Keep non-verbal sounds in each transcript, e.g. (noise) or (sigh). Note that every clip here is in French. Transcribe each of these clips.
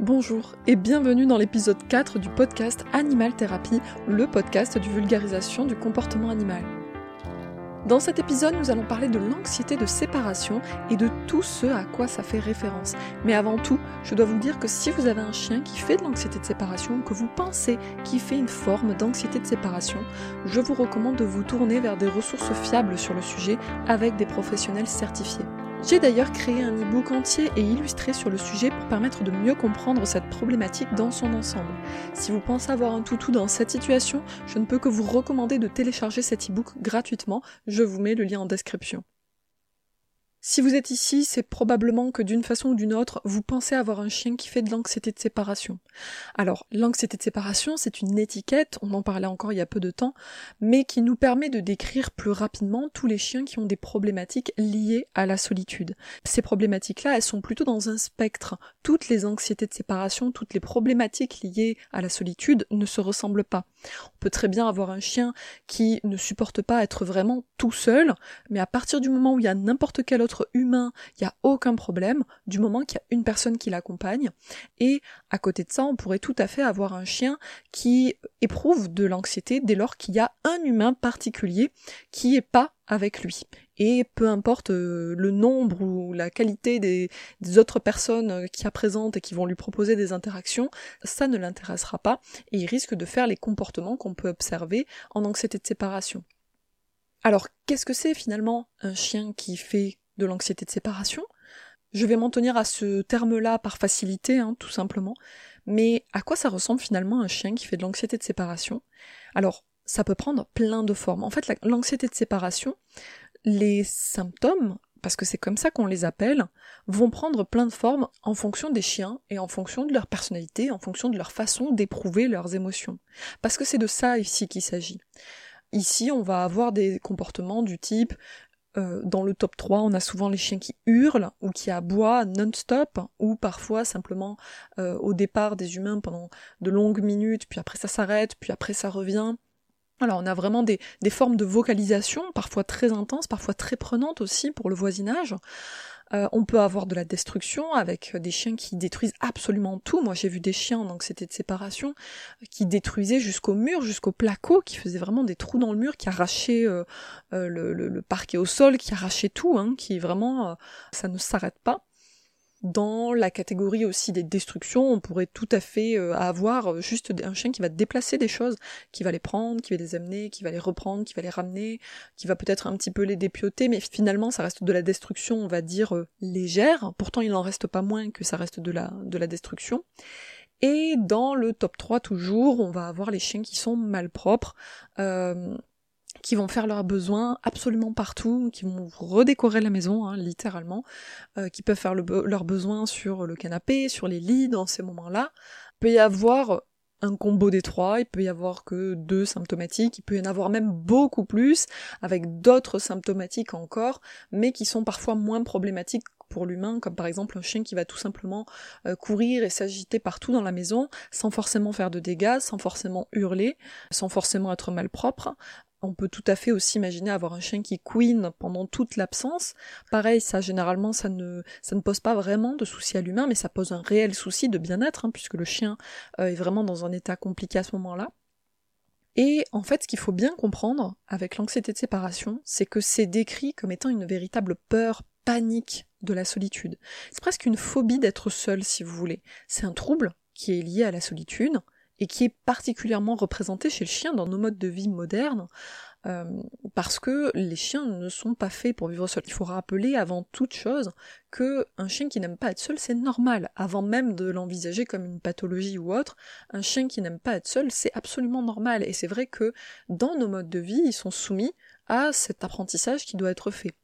Bonjour et bienvenue dans l'épisode 4 du podcast Animal Thérapie, le podcast de vulgarisation du comportement animal. Dans cet épisode, nous allons parler de l'anxiété de séparation et de tout ce à quoi ça fait référence. Mais avant tout, je dois vous dire que si vous avez un chien qui fait de l'anxiété de séparation, que vous pensez qu'il fait une forme d'anxiété de séparation, je vous recommande de vous tourner vers des ressources fiables sur le sujet avec des professionnels certifiés. J'ai d'ailleurs créé un e-book entier et illustré sur le sujet pour permettre de mieux comprendre cette problématique dans son ensemble. Si vous pensez avoir un toutou dans cette situation, je ne peux que vous recommander de télécharger cet e-book gratuitement, je vous mets le lien en description. Si vous êtes ici, c'est probablement que d'une façon ou d'une autre, vous pensez avoir un chien qui fait de l'anxiété de séparation. Alors, l'anxiété de séparation, c'est une étiquette, on en parlait encore il y a peu de temps, mais qui nous permet de décrire plus rapidement tous les chiens qui ont des problématiques liées à la solitude. Ces problématiques-là, elles sont plutôt dans un spectre. Toutes les anxiétés de séparation, toutes les problématiques liées à la solitude ne se ressemblent pas. On peut très bien avoir un chien qui ne supporte pas être vraiment tout seul, mais à partir du moment où il y a n'importe quel autre humain, il n'y a aucun problème, du moment qu'il y a une personne qui l'accompagne. Et à côté de ça, on pourrait tout à fait avoir un chien qui éprouve de l'anxiété dès lors qu'il y a un humain particulier qui est pas avec lui. Et peu importe euh, le nombre ou la qualité des, autres personnes qui a présentes et qui vont lui proposer des interactions, ça ne l'intéressera pas et il risque de faire les comportements qu'on peut observer en anxiété de séparation. Alors, qu'est-ce que c'est finalement un chien qui fait de l'anxiété de séparation. Je vais m'en tenir à ce terme-là par facilité, hein, tout simplement. Mais à quoi ça ressemble finalement un chien qui fait de l'anxiété de séparation? Alors, ça peut prendre plein de formes. En fait, l'anxiété de séparation, les symptômes, parce que c'est comme ça qu'on les appelle, vont prendre plein de formes en fonction des chiens et en fonction de leur personnalité, en fonction de leur façon d'éprouver leurs émotions. Parce que c'est de ça ici qu'il s'agit. Ici, on va avoir des comportements du type euh, dans le top 3, on a souvent les chiens qui hurlent ou qui aboient non-stop, ou parfois simplement euh, au départ des humains pendant de longues minutes, puis après ça s'arrête, puis après ça revient. Alors on a vraiment des, des formes de vocalisation, parfois très intenses, parfois très prenantes aussi pour le voisinage. Euh, on peut avoir de la destruction avec des chiens qui détruisent absolument tout. Moi j'ai vu des chiens, donc c'était de séparation, qui détruisaient jusqu'au mur, jusqu'au placo, qui faisaient vraiment des trous dans le mur, qui arrachaient euh, euh, le, parquet au sol, qui arrachaient tout, hein, qui vraiment ça ne s'arrête pas. Dans la catégorie aussi des destructions, on pourrait tout à fait euh, avoir euh, juste un chien qui va déplacer des choses, qui va les prendre, qui va les amener, qui va les reprendre, qui va les ramener, qui va peut-être un petit peu les dépioter, mais finalement ça reste de la destruction, on va dire, euh, légère. Pourtant il n'en reste pas moins que ça reste de la, de la destruction. Et dans le top 3 toujours, on va avoir les chiens qui sont malpropres. Euh, qui vont faire leurs besoins absolument partout, qui vont redécorer la maison, hein, littéralement, euh, qui peuvent faire leurs besoins sur le canapé, sur les lits dans ces moments-là. Il peut y avoir un combo des trois, il peut y avoir que deux symptomatiques, il peut y en avoir même beaucoup plus, avec d'autres symptomatiques encore, mais qui sont parfois moins problématiques pour l'humain, comme par exemple un chien qui va tout simplement euh, courir et s'agiter partout dans la maison, sans forcément faire de dégâts, sans forcément hurler, sans forcément être malpropre, on peut tout à fait aussi imaginer avoir un chien qui queen pendant toute l'absence. Pareil, ça généralement ça ne ça ne pose pas vraiment de souci à l'humain, mais ça pose un réel souci de bien-être, hein, puisque le chien euh, est vraiment dans un état compliqué à ce moment-là. Et en fait, ce qu'il faut bien comprendre avec l'anxiété de séparation, c'est que c'est décrit comme étant une véritable peur, panique de la solitude. C'est presque une phobie d'être seul, si vous voulez. C'est un trouble qui est lié à la solitude, et qui est particulièrement représenté chez le chien dans nos modes de vie modernes, euh, parce que les chiens ne sont pas faits pour vivre seuls. Il faut rappeler avant toute chose que un chien qui n'aime pas être seul, c'est normal. Avant même de l'envisager comme une pathologie ou autre, un chien qui n'aime pas être seul, c'est absolument normal. Et c'est vrai que dans nos modes de vie, ils sont soumis à cet apprentissage qui doit être fait.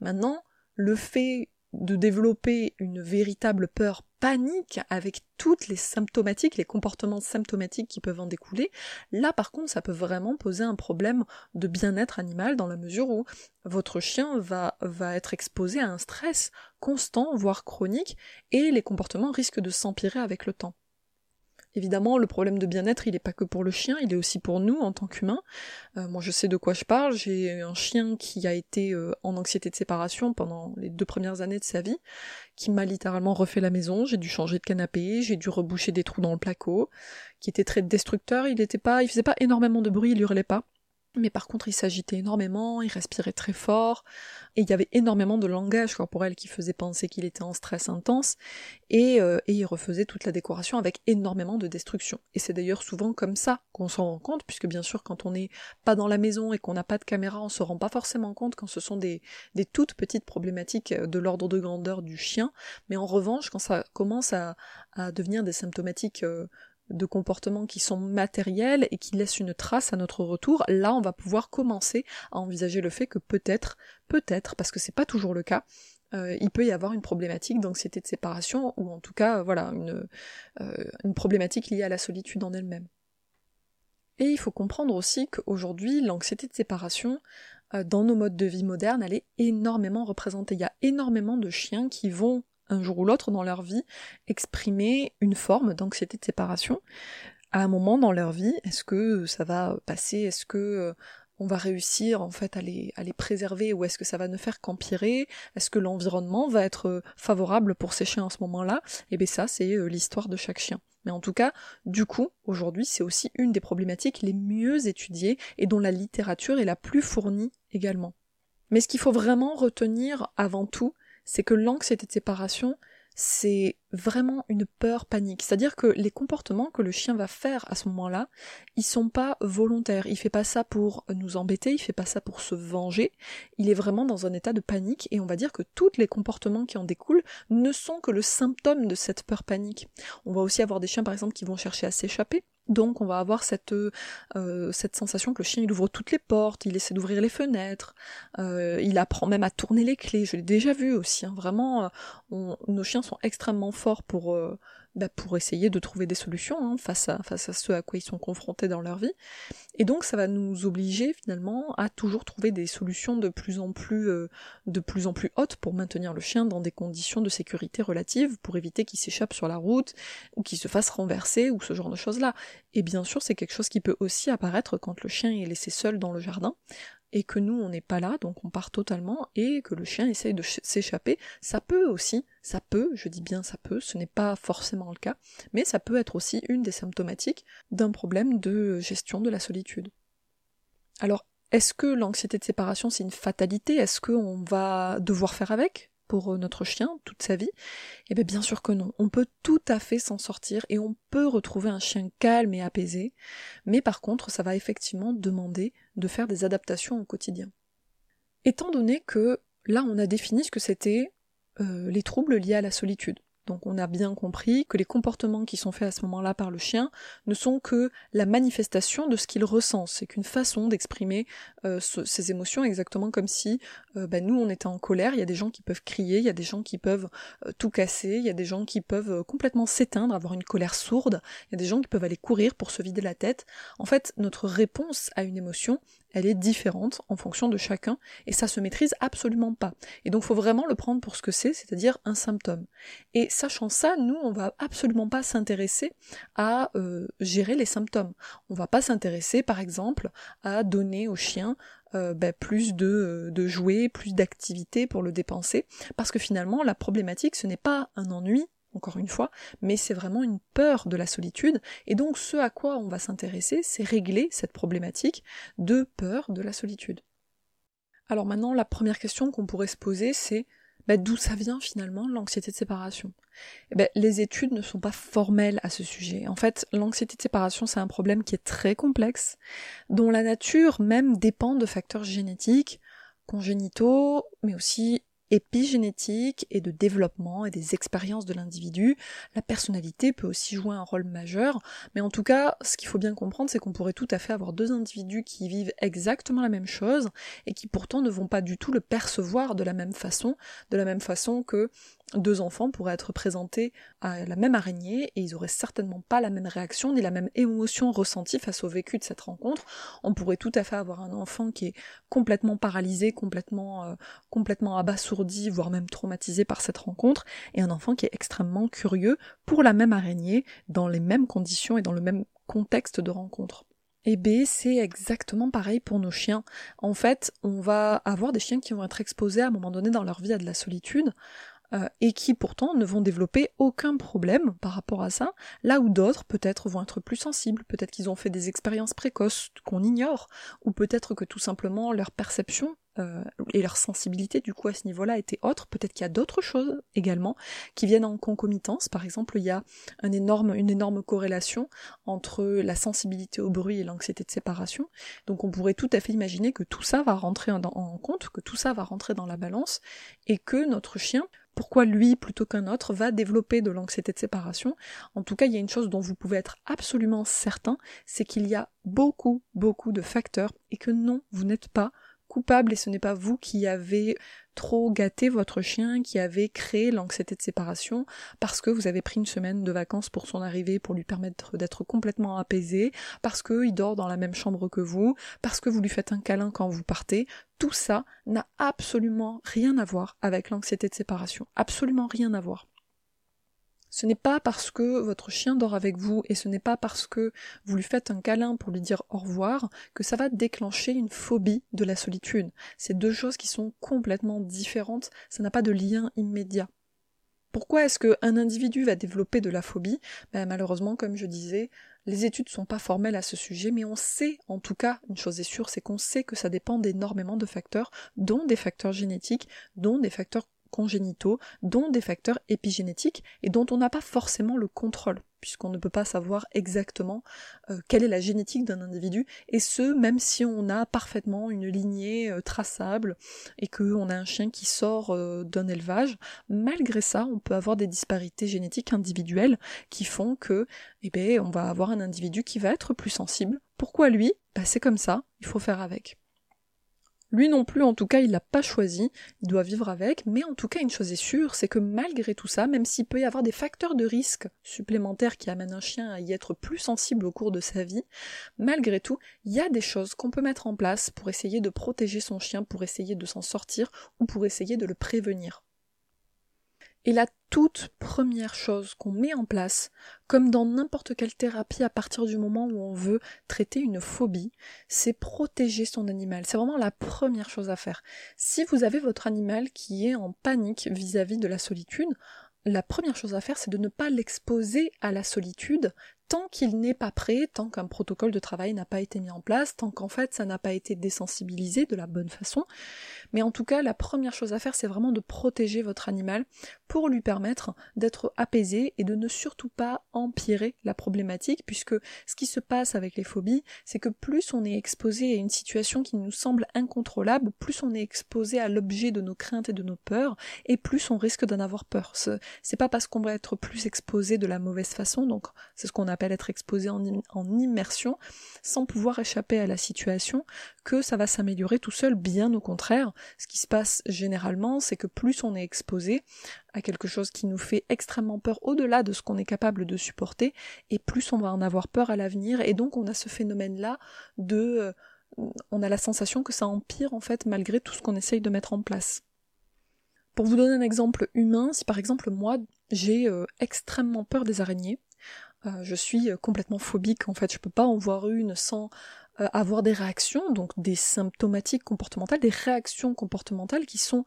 Maintenant, le fait de développer une véritable peur panique avec toutes les symptomatiques, les comportements symptomatiques qui peuvent en découler, là par contre ça peut vraiment poser un problème de bien-être animal dans la mesure où votre chien va, va être exposé à un stress constant, voire chronique, et les comportements risquent de s'empirer avec le temps. Évidemment, le problème de bien-être, il n'est pas que pour le chien, il est aussi pour nous en tant qu'humains. Euh, moi, je sais de quoi je parle. J'ai un chien qui a été euh, en anxiété de séparation pendant les deux premières années de sa vie, qui m'a littéralement refait la maison. J'ai dû changer de canapé, j'ai dû reboucher des trous dans le placo, qui était très destructeur. Il était pas, il faisait pas énormément de bruit, il hurlait pas. Mais par contre, il s'agitait énormément, il respirait très fort, et il y avait énormément de langage corporel qui faisait penser qu'il était en stress intense, et, euh, et, il refaisait toute la décoration avec énormément de destruction. Et c'est d'ailleurs souvent comme ça qu'on s'en rend compte, puisque bien sûr, quand on n'est pas dans la maison et qu'on n'a pas de caméra, on se rend pas forcément compte quand ce sont des, toutes petites problématiques de l'ordre de grandeur du chien, mais en revanche, quand ça commence à, à devenir des symptomatiques euh, de comportements qui sont matériels et qui laissent une trace à notre retour, là on va pouvoir commencer à envisager le fait que peut-être, peut-être, parce que c'est pas toujours le cas, euh, il peut y avoir une problématique d'anxiété de séparation ou en tout cas voilà une, euh, une problématique liée à la solitude en elle-même. Et il faut comprendre aussi qu'aujourd'hui l'anxiété de séparation euh, dans nos modes de vie modernes elle est énormément représentée. Il y a énormément de chiens qui vont un jour ou l'autre dans leur vie exprimer une forme d'anxiété de séparation. À un moment dans leur vie Est-ce que ça va passer? Est-ce que euh, on va réussir en fait à les, à les préserver? Ou est-ce que ça va ne faire qu'empirer? Est-ce que l'environnement va être euh, favorable pour ces chiens en ce moment-là? Et eh bien ça, c'est euh, l'histoire de chaque chien. Mais en tout cas, du coup, aujourd'hui, c'est aussi une des problématiques les mieux étudiées et dont la littérature est la plus fournie également. Mais ce qu'il faut vraiment retenir avant tout, c'est que l'anxiété de séparation, c'est vraiment une peur panique. C'est-à-dire que les comportements que le chien va faire à ce moment-là, ils sont pas volontaires. Il fait pas ça pour nous embêter, il fait pas ça pour se venger. Il est vraiment dans un état de panique et on va dire que tous les comportements qui en découlent ne sont que le symptôme de cette peur panique. On va aussi avoir des chiens par exemple qui vont chercher à s'échapper. Donc on va avoir cette, euh, cette sensation que le chien il ouvre toutes les portes, il essaie d'ouvrir les fenêtres, euh, il apprend même à tourner les clés, je l'ai déjà vu aussi, hein. vraiment, euh, nos chiens sont extrêmement forts pour, bah, pour essayer de trouver des solutions hein, face, à, face à ce à quoi ils sont confrontés dans leur vie. Et donc ça va nous obliger finalement à toujours trouver des solutions de plus en plus, euh, de plus, en plus hautes pour maintenir le chien dans des conditions de sécurité relatives, pour éviter qu'il s'échappe sur la route, ou qu'il se fasse renverser, ou ce genre de choses-là. Et bien sûr, c'est quelque chose qui peut aussi apparaître quand le chien est laissé seul dans le jardin, et que nous on n'est pas là, donc on part totalement, et que le chien essaye de s'échapper, ça peut aussi, ça peut, je dis bien ça peut, ce n'est pas forcément le cas, mais ça peut être aussi une des symptomatiques d'un problème de gestion de la solitude. Alors, est-ce que l'anxiété de séparation c'est une fatalité? Est-ce qu'on va devoir faire avec? Pour euh, notre chien toute sa vie Eh bien bien sûr que non. On peut tout à fait s'en sortir et on peut retrouver un chien calme et apaisé, mais par contre ça va effectivement demander de faire des adaptations au quotidien. Étant donné que là on a défini ce que c'était euh, les troubles liés à la solitude. Donc on a bien compris que les comportements qui sont faits à ce moment-là par le chien ne sont que la manifestation de ce qu'il ressent. C'est qu'une façon d'exprimer euh, ses émotions exactement comme si euh, bah, nous on était en colère. Il y a des gens qui peuvent crier, il y a des gens qui peuvent euh, tout casser, il y a des gens qui peuvent complètement s'éteindre, avoir une colère sourde, il y a des gens qui peuvent aller courir pour se vider la tête. En fait, notre réponse à une émotion, elle est différente en fonction de chacun et ça se maîtrise absolument pas. Et donc faut vraiment le prendre pour ce que c'est, c'est-à-dire un symptôme. Et sachant ça, nous on va absolument pas s'intéresser à euh, gérer les symptômes. On va pas s'intéresser par exemple à donner au chien euh, ben, plus euh, de jouets, plus d'activités pour le dépenser, parce que finalement la problématique ce n'est pas un ennui, encore une fois, mais c'est vraiment une peur de la solitude, et donc ce à quoi on va s'intéresser, c'est régler cette problématique de peur de la solitude. Alors maintenant, la première question qu'on pourrait se poser, c'est bah, d'où ça vient finalement l'anxiété de séparation? Eh ben, Les études ne sont pas formelles à ce sujet. En fait, l'anxiété de séparation, c'est un problème qui est très complexe, dont la nature même dépend de facteurs génétiques, congénitaux, mais aussi épigénétique et de développement et des expériences de l'individu. La personnalité peut aussi jouer un rôle majeur, mais en tout cas, ce qu'il faut bien comprendre, c'est qu'on pourrait tout à fait avoir deux individus qui vivent exactement la même chose et qui pourtant ne vont pas du tout le percevoir de la même façon, de la même façon que deux enfants pourraient être présentés à la même araignée et ils auraient certainement pas la même réaction ni la même émotion ressentie face au vécu de cette rencontre. On pourrait tout à fait avoir un enfant qui est complètement paralysé, complètement, euh, complètement abasourdi, voire même traumatisé par cette rencontre, et un enfant qui est extrêmement curieux pour la même araignée, dans les mêmes conditions et dans le même contexte de rencontre. Et B, c'est exactement pareil pour nos chiens. En fait, on va avoir des chiens qui vont être exposés à un moment donné dans leur vie à de la solitude, euh, et qui pourtant ne vont développer aucun problème par rapport à ça, là où d'autres peut-être vont être plus sensibles, peut-être qu'ils ont fait des expériences précoces qu'on ignore, ou peut-être que tout simplement leur perception euh, et leur sensibilité du coup à ce niveau-là était autre, peut-être qu'il y a d'autres choses également qui viennent en concomitance, par exemple il y a un énorme, une énorme corrélation entre la sensibilité au bruit et l'anxiété de séparation, donc on pourrait tout à fait imaginer que tout ça va rentrer en compte, que tout ça va rentrer dans la balance, et que notre chien pourquoi lui plutôt qu'un autre va développer de l'anxiété de séparation. En tout cas, il y a une chose dont vous pouvez être absolument certain, c'est qu'il y a beaucoup, beaucoup de facteurs et que non, vous n'êtes pas coupable et ce n'est pas vous qui avez trop gâté votre chien, qui avez créé l'anxiété de séparation parce que vous avez pris une semaine de vacances pour son arrivée pour lui permettre d'être complètement apaisé, parce qu'il dort dans la même chambre que vous, parce que vous lui faites un câlin quand vous partez. Tout ça n'a absolument rien à voir avec l'anxiété de séparation. Absolument rien à voir. Ce n'est pas parce que votre chien dort avec vous et ce n'est pas parce que vous lui faites un câlin pour lui dire au revoir que ça va déclencher une phobie de la solitude. C'est deux choses qui sont complètement différentes, ça n'a pas de lien immédiat. Pourquoi est-ce qu'un individu va développer de la phobie? Ben, Malheureusement, comme je disais, les études ne sont pas formelles à ce sujet, mais on sait, en tout cas, une chose est sûre, c'est qu'on sait que ça dépend d'énormément de facteurs, dont des facteurs génétiques, dont des facteurs congénitaux, dont des facteurs épigénétiques et dont on n'a pas forcément le contrôle, puisqu'on ne peut pas savoir exactement euh, quelle est la génétique d'un individu, et ce, même si on a parfaitement une lignée euh, traçable et qu'on a un chien qui sort euh, d'un élevage, malgré ça, on peut avoir des disparités génétiques individuelles qui font que, eh ben, on va avoir un individu qui va être plus sensible. Pourquoi lui? Bah, C'est comme ça, il faut faire avec. Lui non plus, en tout cas, il l'a pas choisi, il doit vivre avec, mais en tout cas, une chose est sûre, c'est que malgré tout ça, même s'il peut y avoir des facteurs de risque supplémentaires qui amènent un chien à y être plus sensible au cours de sa vie, malgré tout, il y a des choses qu'on peut mettre en place pour essayer de protéger son chien, pour essayer de s'en sortir, ou pour essayer de le prévenir. Et la toute première chose qu'on met en place, comme dans n'importe quelle thérapie à partir du moment où on veut traiter une phobie, c'est protéger son animal. C'est vraiment la première chose à faire. Si vous avez votre animal qui est en panique vis-à-vis -vis de la solitude, la première chose à faire, c'est de ne pas l'exposer à la solitude tant qu'il n'est pas prêt, tant qu'un protocole de travail n'a pas été mis en place, tant qu'en fait ça n'a pas été désensibilisé de la bonne façon. Mais en tout cas, la première chose à faire, c'est vraiment de protéger votre animal pour lui permettre d'être apaisé et de ne surtout pas empirer la problématique, puisque ce qui se passe avec les phobies, c'est que plus on est exposé à une situation qui nous semble incontrôlable, plus on est exposé à l'objet de nos craintes et de nos peurs, et plus on risque d'en avoir peur. C'est pas parce qu'on va être plus exposé de la mauvaise façon, donc c'est ce qu'on a être exposé en, immersion sans pouvoir échapper à la situation que ça va s'améliorer tout seul, bien au contraire. Ce qui se passe généralement, c'est que plus on est exposé à quelque chose qui nous fait extrêmement peur au-delà de ce qu'on est capable de supporter, et plus on va en avoir peur à l'avenir, et donc on a ce phénomène-là de... Euh, on a la sensation que ça empire en fait malgré tout ce qu'on essaye de mettre en place. Pour vous donner un exemple humain, si par exemple moi j'ai euh, extrêmement peur des araignées, je suis euh, complètement phobique en fait, je peux pas en voir une sans euh, avoir des réactions, donc des symptomatiques comportementales, des réactions comportementales qui sont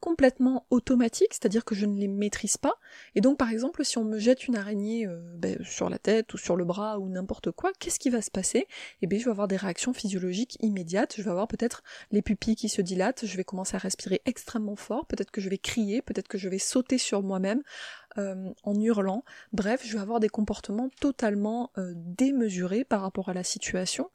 complètement automatiques, c'est-à-dire que je ne les maîtrise pas. Et donc par exemple, si on me jette une araignée ben, sur la tête ou sur le bras ou n'importe quoi, qu'est-ce qui va se passer? Eh bien je vais avoir des réactions physiologiques immédiates, je vais avoir peut-être les pupilles qui se dilatent, je vais commencer à respirer extrêmement fort, peut-être que je vais crier, peut-être que je vais sauter sur moi-même, euh, en hurlant. Bref, je vais avoir des comportements totalement euh, démesurés par rapport à la situation,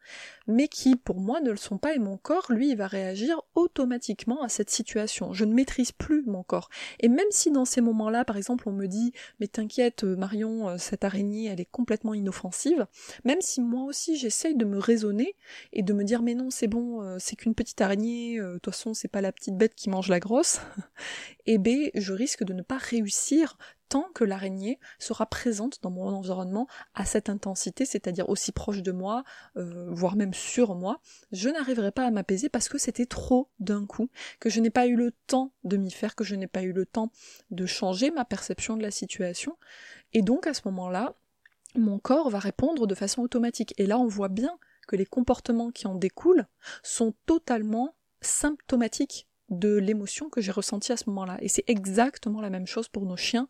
mais qui pour moi ne le sont pas et mon corps, lui, il va réagir automatiquement à cette situation. Je ne maîtrise plus mon corps. Et même si dans ces moments-là, par exemple, on me dit mais t'inquiète Marion, cette araignée, elle est complètement inoffensive, même si moi aussi j'essaye de me raisonner et de me dire mais non, c'est bon, c'est qu'une petite araignée, de toute façon, c'est pas la petite bête qui mange la grosse, (laughs) et B, je risque de ne pas réussir tant que l'araignée sera présente dans mon environnement à cette intensité, c'est-à-dire aussi proche de moi, euh, voire même sur moi, je n'arriverai pas à m'apaiser parce que c'était trop d'un coup, que je n'ai pas eu le temps de m'y faire, que je n'ai pas eu le temps de changer ma perception de la situation. Et donc à ce moment-là, mon corps va répondre de façon automatique. Et là, on voit bien que les comportements qui en découlent sont totalement symptomatiques de l'émotion que j'ai ressentie à ce moment-là. Et c'est exactement la même chose pour nos chiens.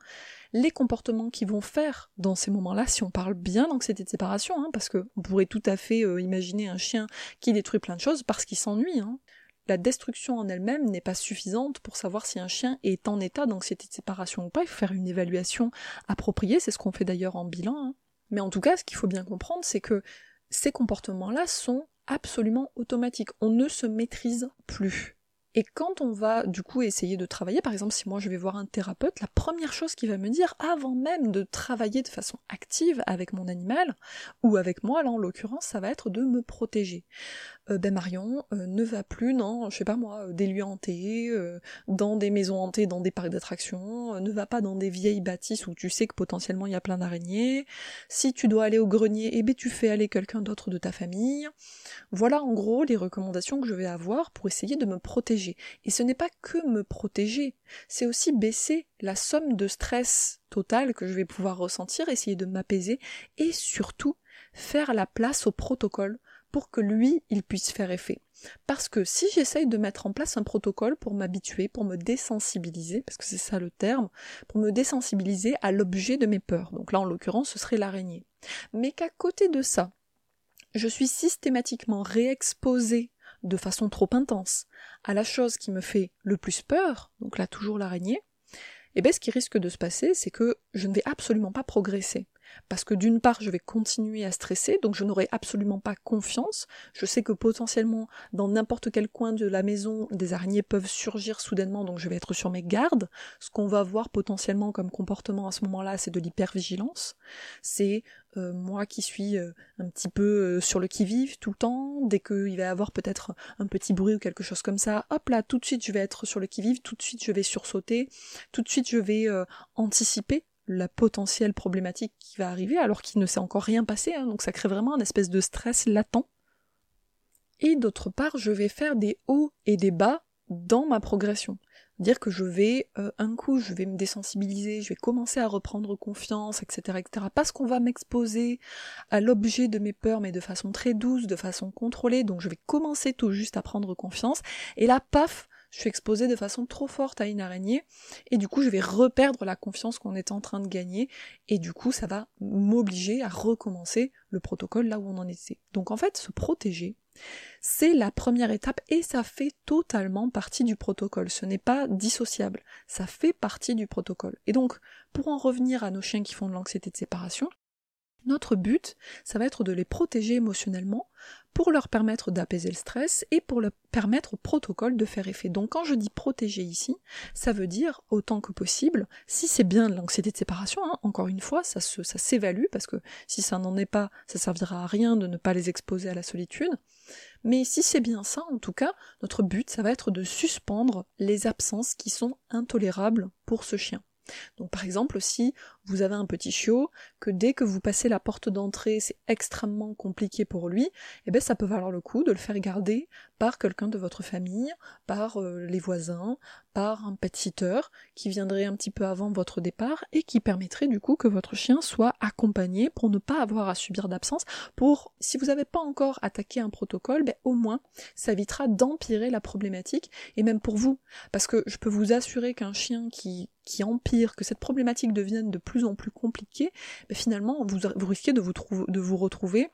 Les comportements qu'ils vont faire dans ces moments-là, si on parle bien d'anxiété de séparation, hein, parce qu'on pourrait tout à fait euh, imaginer un chien qui détruit plein de choses parce qu'il s'ennuie. Hein. La destruction en elle-même n'est pas suffisante pour savoir si un chien est en état d'anxiété de séparation ou pas. Il faut faire une évaluation appropriée, c'est ce qu'on fait d'ailleurs en bilan. Hein. Mais en tout cas, ce qu'il faut bien comprendre, c'est que ces comportements-là sont absolument automatiques. On ne se maîtrise plus. Et quand on va du coup essayer de travailler, par exemple si moi je vais voir un thérapeute, la première chose qu'il va me dire avant même de travailler de façon active avec mon animal, ou avec moi là en l'occurrence, ça va être de me protéger. Euh, ben Marion euh, ne va plus dans, je sais pas moi, euh, des lieux hantés, dans des maisons hantées, dans des parcs d'attractions, ne va pas dans des vieilles bâtisses où tu sais que potentiellement il y a plein d'araignées. Si tu dois aller au grenier, eh ben tu fais aller quelqu'un d'autre de ta famille. Voilà en gros les recommandations que je vais avoir pour essayer de me protéger. Et ce n'est pas que me protéger, c'est aussi baisser la somme de stress total que je vais pouvoir ressentir, essayer de m'apaiser et surtout faire la place au protocole pour que lui, il puisse faire effet. Parce que si j'essaye de mettre en place un protocole pour m'habituer, pour me désensibiliser, parce que c'est ça le terme, pour me désensibiliser à l'objet de mes peurs, donc là en l'occurrence ce serait l'araignée, mais qu'à côté de ça, je suis systématiquement réexposée de façon trop intense à la chose qui me fait le plus peur, donc là toujours l'araignée, eh bien ce qui risque de se passer, c'est que je ne vais absolument pas progresser parce que d'une part je vais continuer à stresser, donc je n'aurai absolument pas confiance. Je sais que potentiellement dans n'importe quel coin de la maison, des araignées peuvent surgir soudainement, donc je vais être sur mes gardes. Ce qu'on va voir potentiellement comme comportement à ce moment-là, c'est de l'hypervigilance. C'est euh, moi qui suis euh, un petit peu euh, sur le qui-vive tout le temps, dès qu'il va y avoir peut-être un petit bruit ou quelque chose comme ça, hop là, tout de suite je vais être sur le qui-vive, tout de suite je vais sursauter, tout de suite je vais anticiper la potentielle problématique qui va arriver alors qu'il ne s'est encore rien passé, hein, donc ça crée vraiment un espèce de stress latent. Et d'autre part, je vais faire des hauts et des bas dans ma progression. Dire que je vais, euh, un coup, je vais me désensibiliser, je vais commencer à reprendre confiance, etc., etc., parce qu'on va m'exposer à l'objet de mes peurs, mais de façon très douce, de façon contrôlée, donc je vais commencer tout juste à prendre confiance, et là, paf, je suis exposée de façon trop forte à une araignée, et du coup je vais reperdre la confiance qu'on est en train de gagner, et du coup ça va m'obliger à recommencer le protocole là où on en était. Donc en fait, se protéger, c'est la première étape et ça fait totalement partie du protocole. Ce n'est pas dissociable. Ça fait partie du protocole. Et donc, pour en revenir à nos chiens qui font de l'anxiété de séparation, notre but, ça va être de les protéger émotionnellement pour leur permettre d'apaiser le stress et pour leur permettre au protocole de faire effet. Donc quand je dis protéger ici, ça veut dire autant que possible, si c'est bien l'anxiété de séparation, hein, encore une fois, ça, ça s'évalue parce que si ça n'en est pas, ça servira à rien de ne pas les exposer à la solitude. Mais si c'est bien ça, en tout cas, notre but, ça va être de suspendre les absences qui sont intolérables pour ce chien. Donc par exemple, si vous avez un petit chiot, que dès que vous passez la porte d'entrée, c'est extrêmement compliqué pour lui, eh bien ça peut valoir le coup de le faire garder par quelqu'un de votre famille, par euh, les voisins, par un pet sitter qui viendrait un petit peu avant votre départ et qui permettrait du coup que votre chien soit accompagné pour ne pas avoir à subir d'absence, pour si vous n'avez pas encore attaqué un protocole, ben, au moins ça évitera d'empirer la problématique et même pour vous, parce que je peux vous assurer qu'un chien qui qui empire, que cette problématique devienne de plus en plus compliquée, ben, finalement vous, risquez de vous, de vous retrouver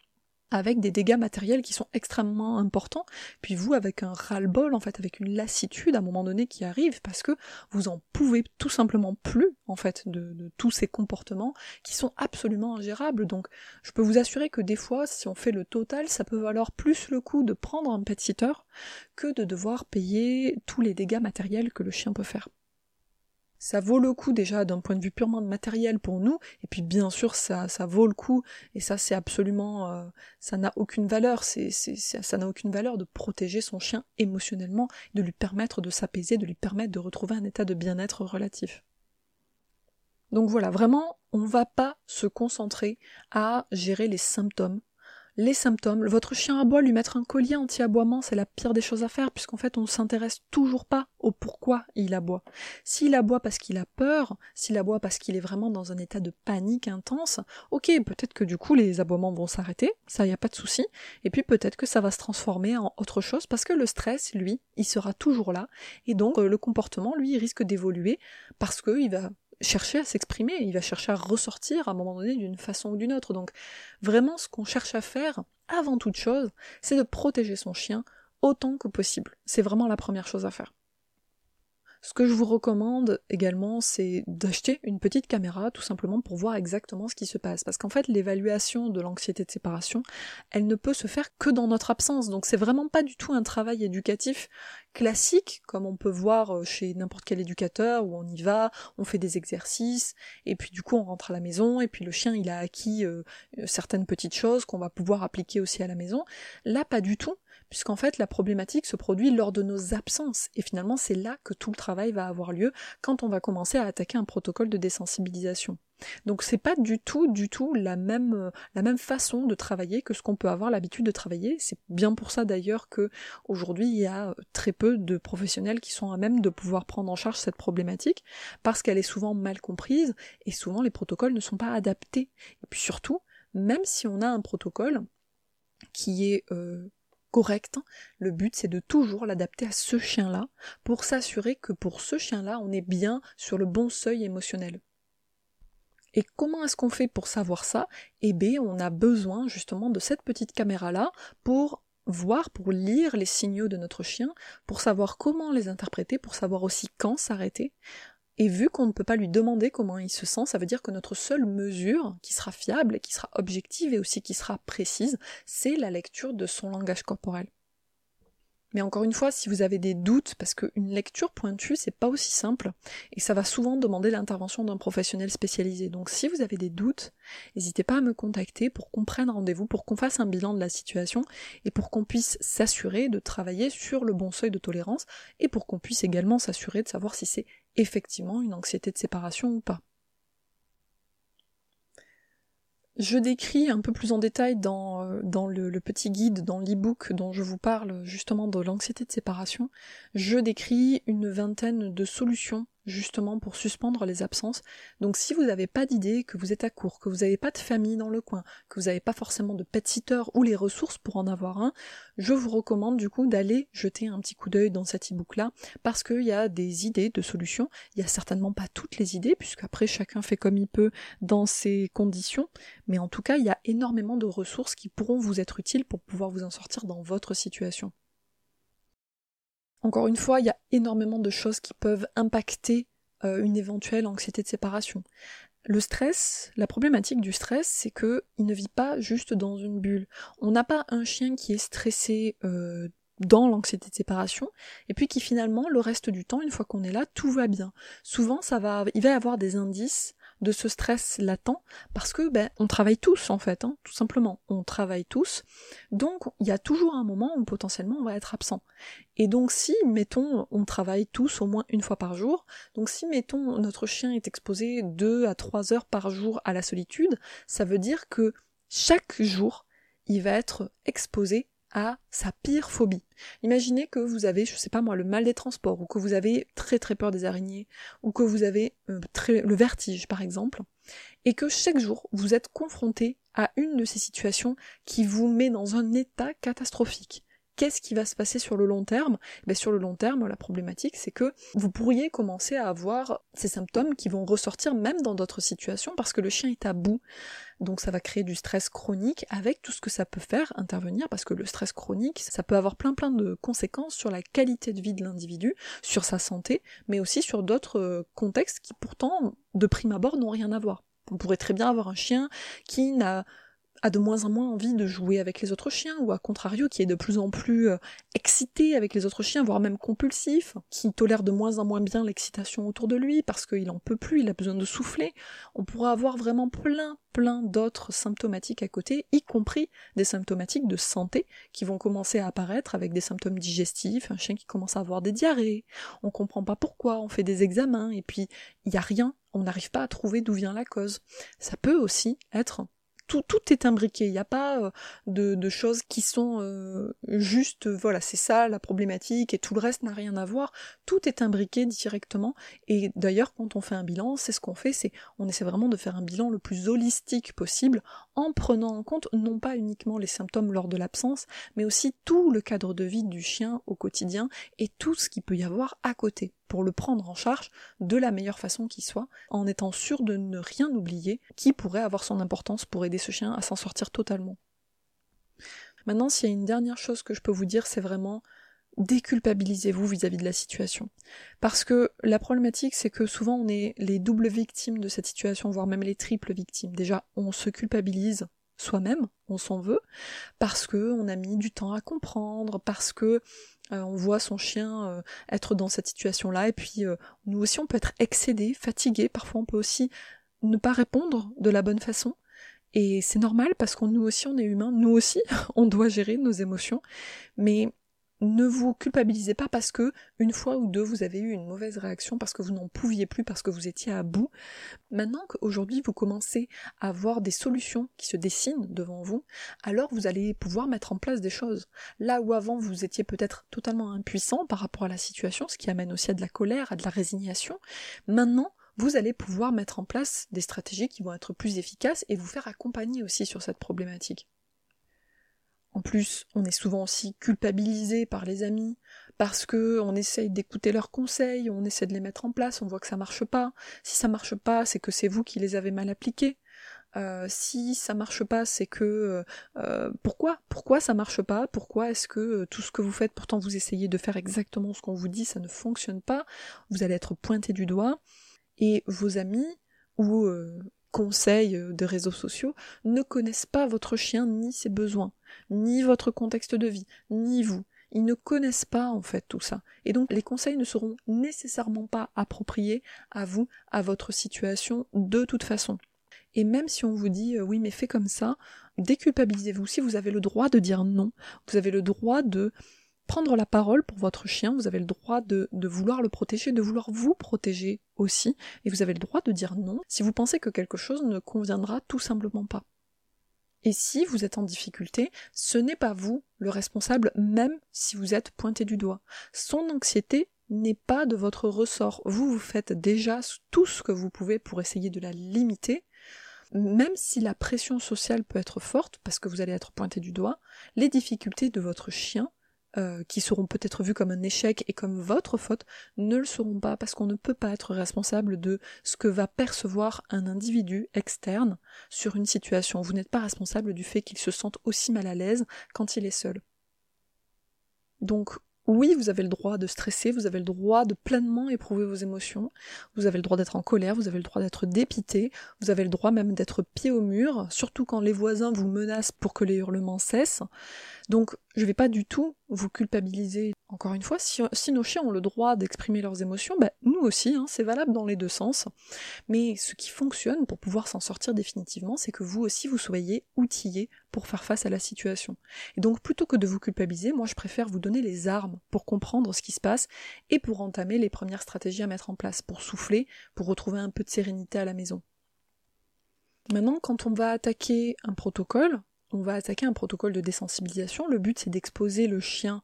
avec des dégâts matériels qui sont extrêmement importants, puis vous avec un ras-le-bol, en fait, avec une lassitude à un moment donné qui arrive, parce que vous en pouvez tout simplement plus, en fait, de, tous ces comportements qui sont absolument ingérables. Donc, je peux vous assurer que des fois, si on fait le total, ça peut valoir plus le coup de prendre un pet sitter que de devoir payer tous les dégâts matériels que le chien peut faire ça vaut le coup déjà d'un point de vue purement matériel pour nous, et puis bien sûr ça, ça vaut le coup, et ça c'est absolument, euh, ça n'a aucune valeur, c'est, ça n'a aucune valeur de protéger son chien émotionnellement, de lui permettre de s'apaiser, de lui permettre de retrouver un état de bien-être relatif. Donc voilà, vraiment, on va pas se concentrer à gérer les symptômes les symptômes. Votre chien aboie, lui mettre un collier anti-aboiement, c'est la pire des choses à faire, puisqu'en fait on ne s'intéresse toujours pas au pourquoi il aboie. S'il aboie parce qu'il a peur, s'il aboie parce qu'il est vraiment dans un état de panique intense, ok, peut-être que du coup les aboiements vont s'arrêter, ça y a pas de souci, et puis peut-être que ça va se transformer en autre chose, parce que le stress, lui, il sera toujours là, et donc euh, le comportement, lui, risque d'évoluer, parce qu'il va chercher à s'exprimer, il va chercher à ressortir à un moment donné d'une façon ou d'une autre. Donc vraiment ce qu'on cherche à faire, avant toute chose, c'est de protéger son chien autant que possible. C'est vraiment la première chose à faire. Ce que je vous recommande également, c'est d'acheter une petite caméra, tout simplement pour voir exactement ce qui se passe. Parce qu'en fait, l'évaluation de l'anxiété de séparation, elle ne peut se faire que dans notre absence. Donc c'est vraiment pas du tout un travail éducatif classique, comme on peut voir euh, chez n'importe quel éducateur, où on y va, on fait des exercices, et puis du coup on rentre à la maison, et puis le chien il a acquis euh, certaines petites choses qu'on va pouvoir appliquer aussi à la maison. Là, pas du tout puisqu'en fait la problématique se produit lors de nos absences, et finalement c'est là que tout le travail va avoir lieu quand on va commencer à attaquer un protocole de désensibilisation. Donc c'est pas du tout, du tout la même, la même façon de travailler que ce qu'on peut avoir l'habitude de travailler. C'est bien pour ça d'ailleurs que aujourd'hui il y a très peu de professionnels qui sont à même de pouvoir prendre en charge cette problématique parce qu'elle est souvent mal comprise et souvent les protocoles ne sont pas adaptés. Et puis surtout, même si on a un protocole qui est euh, correct. Le but, c'est de toujours l'adapter à ce chien-là pour s'assurer que pour ce chien-là, on est bien sur le bon seuil émotionnel. Et comment est-ce qu'on fait pour savoir ça? Eh bien, on a besoin justement de cette petite caméra-là pour voir, pour lire les signaux de notre chien, pour savoir comment les interpréter, pour savoir aussi quand s'arrêter. Et vu qu'on ne peut pas lui demander comment il se sent, ça veut dire que notre seule mesure, qui sera fiable, qui sera objective et aussi qui sera précise, c'est la lecture de son langage corporel. Mais encore une fois, si vous avez des doutes, parce qu'une lecture pointue, c'est pas aussi simple, et ça va souvent demander l'intervention d'un professionnel spécialisé. Donc si vous avez des doutes, n'hésitez pas à me contacter pour qu'on prenne rendez-vous, pour qu'on fasse un bilan de la situation, et pour qu'on puisse s'assurer de travailler sur le bon seuil de tolérance, et pour qu'on puisse également s'assurer de savoir si c'est effectivement une anxiété de séparation ou pas. Je décris un peu plus en détail dans, euh, le, petit guide, dans l'e-book dont je vous parle justement de l'anxiété de séparation, je décris une vingtaine de solutions justement pour suspendre les absences. Donc si vous n'avez pas d'idée, que vous êtes à court, que vous n'avez pas de famille dans le coin, que vous n'avez pas forcément de pet sitter ou les ressources pour en avoir un, je vous recommande du coup d'aller jeter un petit coup d'œil dans cet e-book là, parce qu'il y a des idées de solutions. Il y a certainement pas toutes les idées, puisqu'après chacun fait comme il peut dans ses conditions, mais en tout cas il y a énormément de ressources qui pourront vous être utiles pour pouvoir vous en sortir dans votre situation. Encore une fois, il y a énormément de choses qui peuvent impacter euh, une éventuelle anxiété de séparation. Le stress, la problématique du stress, c'est que il ne vit pas juste dans une bulle. On n'a pas un chien qui est stressé euh, dans l'anxiété de séparation, et puis qui finalement, le reste du temps, une fois qu'on est là, tout va bien. Souvent, ça va, il va y avoir des indices de ce stress latent parce que ben on travaille tous en fait, hein, tout simplement. On travaille tous. Donc il y a toujours un moment où potentiellement on va être absent. Et donc si, mettons, on travaille tous au moins une fois par jour, donc si, mettons, notre chien est exposé deux à trois heures par jour à la solitude, ça veut dire que chaque jour, il va être exposé à sa pire phobie. Imaginez que vous avez, je sais pas moi, le mal des transports, ou que vous avez très très peur des araignées, ou que vous avez euh, le vertige par exemple, et que chaque jour vous êtes confronté à une de ces situations qui vous met dans un état catastrophique. Qu'est-ce qui va se passer sur le long terme? Ben, Sur le long terme, la problématique, c'est que vous pourriez commencer à avoir ces symptômes qui vont ressortir même dans d'autres situations parce que le chien est à bout. Donc ça va créer du stress chronique avec tout ce que ça peut faire intervenir parce que le stress chronique, ça peut avoir plein plein de conséquences sur la qualité de vie de l'individu, sur sa santé, mais aussi sur d'autres euh, contextes qui pourtant, de prime abord, n'ont rien à voir. On pourrait très bien avoir un chien qui n'a a de moins en moins envie de jouer avec les autres chiens, ou à contrario, qui est de plus en plus euh, excité avec les autres chiens, voire même compulsif, qui tolère de moins en moins bien l'excitation autour de lui, parce qu'il en peut plus, il a besoin de souffler. On pourra avoir vraiment plein, plein d'autres symptomatiques à côté, y compris des symptomatiques de santé qui vont commencer à apparaître avec des symptômes digestifs, un chien qui commence à avoir des diarrhées, on comprend pas pourquoi, on fait des examens, et puis il y a rien, on n'arrive pas à trouver d'où vient la cause. Ça peut aussi être tout, tout est imbriqué. Il n'y a pas euh, de, choses qui sont euh, juste, voilà, c'est ça la problématique et tout le reste n'a rien à voir. Tout est imbriqué directement. Et d'ailleurs, quand on fait un bilan, c'est ce qu'on fait, c'est on essaie vraiment de faire un bilan le plus holistique possible en prenant en compte non pas uniquement les symptômes lors de l'absence, mais aussi tout le cadre de vie du chien au quotidien et tout ce qu'il peut y avoir à côté pour le prendre en charge de la meilleure façon qui soit, en étant sûr de ne rien oublier qui pourrait avoir son importance pour aider ce chien à s'en sortir totalement. Maintenant, s'il y a une dernière chose que je peux vous dire, c'est vraiment déculpabilisez-vous vis-à-vis de la situation. Parce que la problématique, c'est que souvent on est les doubles victimes de cette situation, voire même les triples victimes. Déjà, on se culpabilise soi-même, on s'en veut, parce que on a mis du temps à comprendre, parce que euh, on voit son chien euh, être dans cette situation-là, et puis euh, nous aussi on peut être excédé, fatigué, parfois on peut aussi ne pas répondre de la bonne façon. Et c'est normal parce qu'on nous aussi on est humain, nous aussi (laughs) on doit gérer nos émotions, mais ne vous culpabilisez pas parce que une fois ou deux vous avez eu une mauvaise réaction parce que vous n'en pouviez plus parce que vous étiez à bout. Maintenant qu'aujourd'hui vous commencez à voir des solutions qui se dessinent devant vous, alors vous allez pouvoir mettre en place des choses. Là où avant vous étiez peut-être totalement impuissant par rapport à la situation, ce qui amène aussi à de la colère, à de la résignation, maintenant vous allez pouvoir mettre en place des stratégies qui vont être plus efficaces et vous faire accompagner aussi sur cette problématique. En plus, on est souvent aussi culpabilisé par les amis parce que on essaye d'écouter leurs conseils, on essaie de les mettre en place, on voit que ça marche pas. Si ça marche pas, c'est que c'est vous qui les avez mal appliqués. Euh, si ça marche pas, c'est que euh, euh, pourquoi? Pourquoi ça marche pas? Pourquoi est-ce que tout ce que vous faites, pourtant vous essayez de faire exactement ce qu'on vous dit, ça ne fonctionne pas? Vous allez être pointé du doigt et vos amis ou conseils de réseaux sociaux ne connaissent pas votre chien ni ses besoins ni votre contexte de vie, ni vous. Ils ne connaissent pas en fait tout ça. Et donc les conseils ne seront nécessairement pas appropriés à vous, à votre situation, de toute façon. Et même si on vous dit euh, oui mais fais comme ça, déculpabilisez-vous si vous avez le droit de dire non. Vous avez le droit de prendre la parole pour votre chien, vous avez le droit de, vouloir le protéger, de vouloir vous protéger aussi, et vous avez le droit de dire non si vous pensez que quelque chose ne conviendra tout simplement pas. Et si vous êtes en difficulté, ce n'est pas vous le responsable, même si vous êtes pointé du doigt. Son anxiété n'est pas de votre ressort. Vous, vous faites déjà tout ce que vous pouvez pour essayer de la limiter. Même si la pression sociale peut être forte, parce que vous allez être pointé du doigt, les difficultés de votre chien euh, qui seront peut-être vus comme un échec et comme votre faute, ne le seront pas parce qu'on ne peut pas être responsable de ce que va percevoir un individu externe sur une situation. Vous n'êtes pas responsable du fait qu'il se sente aussi mal à l'aise quand il est seul. Donc oui, vous avez le droit de stresser, vous avez le droit de pleinement éprouver vos émotions, vous avez le droit d'être en colère, vous avez le droit d'être dépité, vous avez le droit même d'être pied au mur, surtout quand les voisins vous menacent pour que les hurlements cessent. Donc je vais pas du tout vous culpabiliser. Encore une fois, si, nos chiens ont le droit d'exprimer leurs émotions, bah, nous aussi, hein, c'est valable dans les deux sens. Mais ce qui fonctionne pour pouvoir s'en sortir définitivement, c'est que vous aussi vous soyez outillés pour faire face à la situation. Et donc plutôt que de vous culpabiliser, moi je préfère vous donner les armes pour comprendre ce qui se passe et pour entamer les premières stratégies à mettre en place, pour souffler, pour retrouver un peu de sérénité à la maison. Maintenant, quand on va attaquer un protocole, on va attaquer un protocole de désensibilisation. Le but c'est d'exposer le chien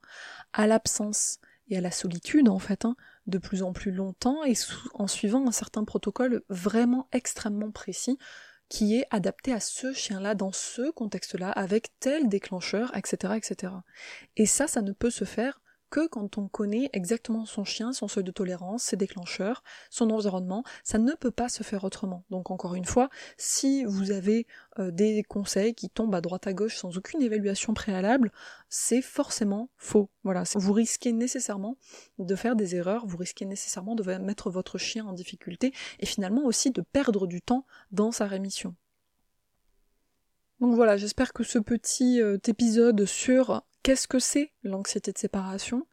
à l'absence et à la solitude en fait, hein, de plus en plus longtemps et en suivant un certain protocole vraiment extrêmement précis qui est adapté à ce chien-là, dans ce contexte-là, avec tel déclencheur, etc., etc. Et ça, ça ne peut se faire que quand on connaît exactement son chien, son seuil de tolérance, ses déclencheurs, son environnement, ça ne peut pas se faire autrement. Donc encore une fois, si vous avez euh, des conseils qui tombent à droite à gauche sans aucune évaluation préalable, c'est forcément faux. Voilà, vous risquez nécessairement de faire des erreurs, vous risquez nécessairement de mettre votre chien en difficulté et finalement aussi de perdre du temps dans sa rémission. Donc voilà, j'espère que ce petit euh, épisode sur qu'est-ce que c'est l'anxiété de séparation.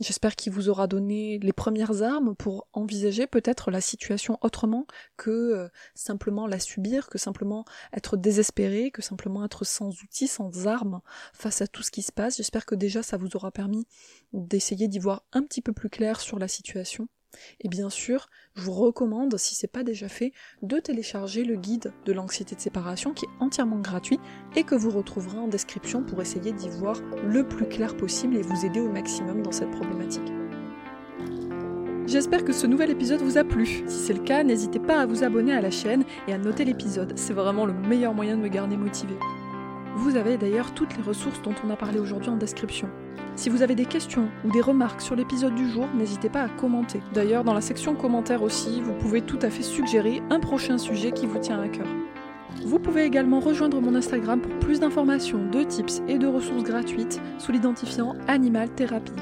J'espère qu'il vous aura donné les premières armes pour envisager peut-être la situation autrement que euh, simplement la subir, que simplement être désespéré, que simplement être sans outils, sans armes face à tout ce qui se passe. J'espère que déjà ça vous aura permis d'essayer d'y voir un petit peu plus clair sur la situation. Et bien sûr, je vous recommande, si ce n'est pas déjà fait, de télécharger le guide de l'anxiété de séparation qui est entièrement gratuit et que vous retrouverez en description pour essayer d'y voir le plus clair possible et vous aider au maximum dans cette problématique. J'espère que ce nouvel épisode vous a plu. Si c'est le cas, n'hésitez pas à vous abonner à la chaîne et à noter l'épisode. C'est vraiment le meilleur moyen de me garder motivé. Vous avez d'ailleurs toutes les ressources dont on a parlé aujourd'hui en description. Si vous avez des questions ou des remarques sur l'épisode du jour, n'hésitez pas à commenter. D'ailleurs, dans la section commentaires aussi, vous pouvez tout à fait suggérer un prochain sujet qui vous tient à cœur. Vous pouvez également rejoindre mon Instagram pour plus d'informations, de tips et de ressources gratuites sous l'identifiant Animal Thérapie.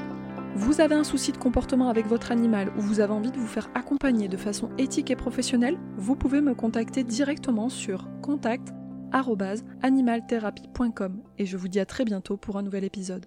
Vous avez un souci de comportement avec votre animal ou vous avez envie de vous faire accompagner de façon éthique et professionnelle, vous pouvez me contacter directement sur contact animalthérapie.com et je vous dis à très bientôt pour un nouvel épisode.